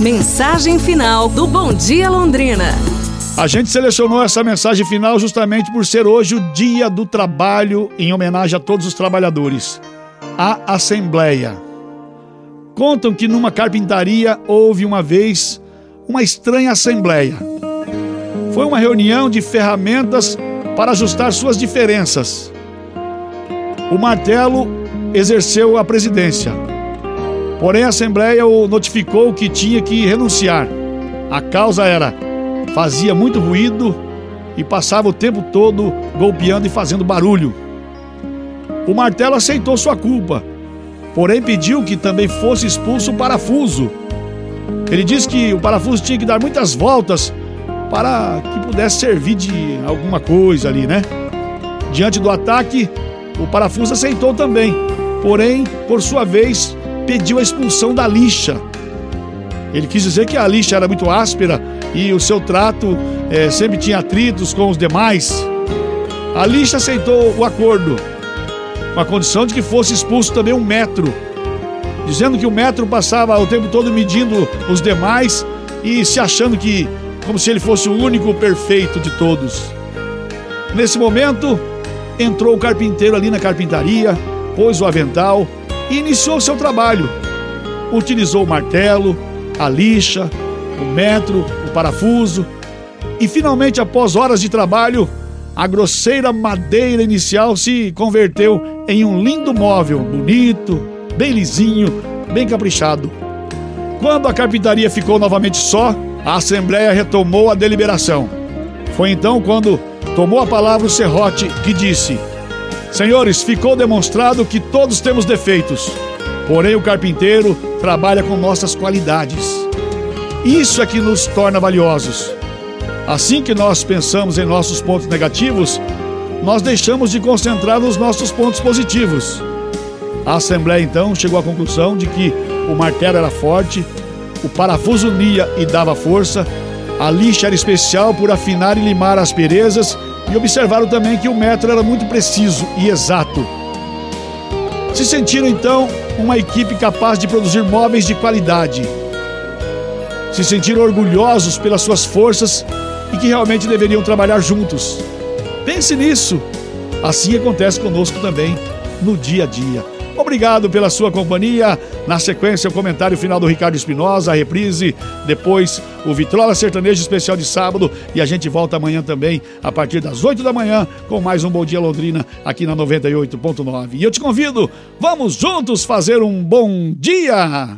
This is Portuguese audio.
Mensagem final do Bom Dia Londrina. A gente selecionou essa mensagem final justamente por ser hoje o Dia do Trabalho, em homenagem a todos os trabalhadores. A Assembleia. Contam que numa carpintaria houve uma vez uma estranha assembleia. Foi uma reunião de ferramentas para ajustar suas diferenças. O martelo exerceu a presidência. Porém, a Assembleia o notificou que tinha que renunciar. A causa era: fazia muito ruído e passava o tempo todo golpeando e fazendo barulho. O martelo aceitou sua culpa, porém pediu que também fosse expulso o parafuso. Ele disse que o parafuso tinha que dar muitas voltas para que pudesse servir de alguma coisa ali, né? Diante do ataque, o parafuso aceitou também, porém, por sua vez, pediu a expulsão da lixa. Ele quis dizer que a lixa era muito áspera e o seu trato é, sempre tinha atritos com os demais. A lixa aceitou o acordo, com a condição de que fosse expulso também um metro, dizendo que o metro passava o tempo todo medindo os demais e se achando que, como se ele fosse o único perfeito de todos. Nesse momento, entrou o carpinteiro ali na carpintaria, pôs o avental e iniciou seu trabalho. Utilizou o martelo, a lixa, o metro, o parafuso e finalmente, após horas de trabalho, a grosseira madeira inicial se converteu em um lindo móvel, bonito, bem lisinho, bem caprichado. Quando a carpintaria ficou novamente só, a Assembleia retomou a deliberação. Foi então quando tomou a palavra o serrote que disse: Senhores, ficou demonstrado que todos temos defeitos, porém o carpinteiro trabalha com nossas qualidades. Isso é que nos torna valiosos. Assim que nós pensamos em nossos pontos negativos, nós deixamos de concentrar nos nossos pontos positivos. A Assembleia então chegou à conclusão de que o martelo era forte, o parafuso unia e dava força, a lixa era especial por afinar e limar asperezas e observaram também que o metro era muito preciso e exato. Se sentiram então uma equipe capaz de produzir móveis de qualidade. Se sentiram orgulhosos pelas suas forças e que realmente deveriam trabalhar juntos. Pense nisso. Assim acontece conosco também no dia a dia. Obrigado pela sua companhia. Na sequência, o comentário final do Ricardo Espinosa, a reprise, depois o Vitrola Sertanejo Especial de sábado e a gente volta amanhã também, a partir das 8 da manhã, com mais um Bom Dia Londrina aqui na 98.9. E eu te convido, vamos juntos fazer um bom dia!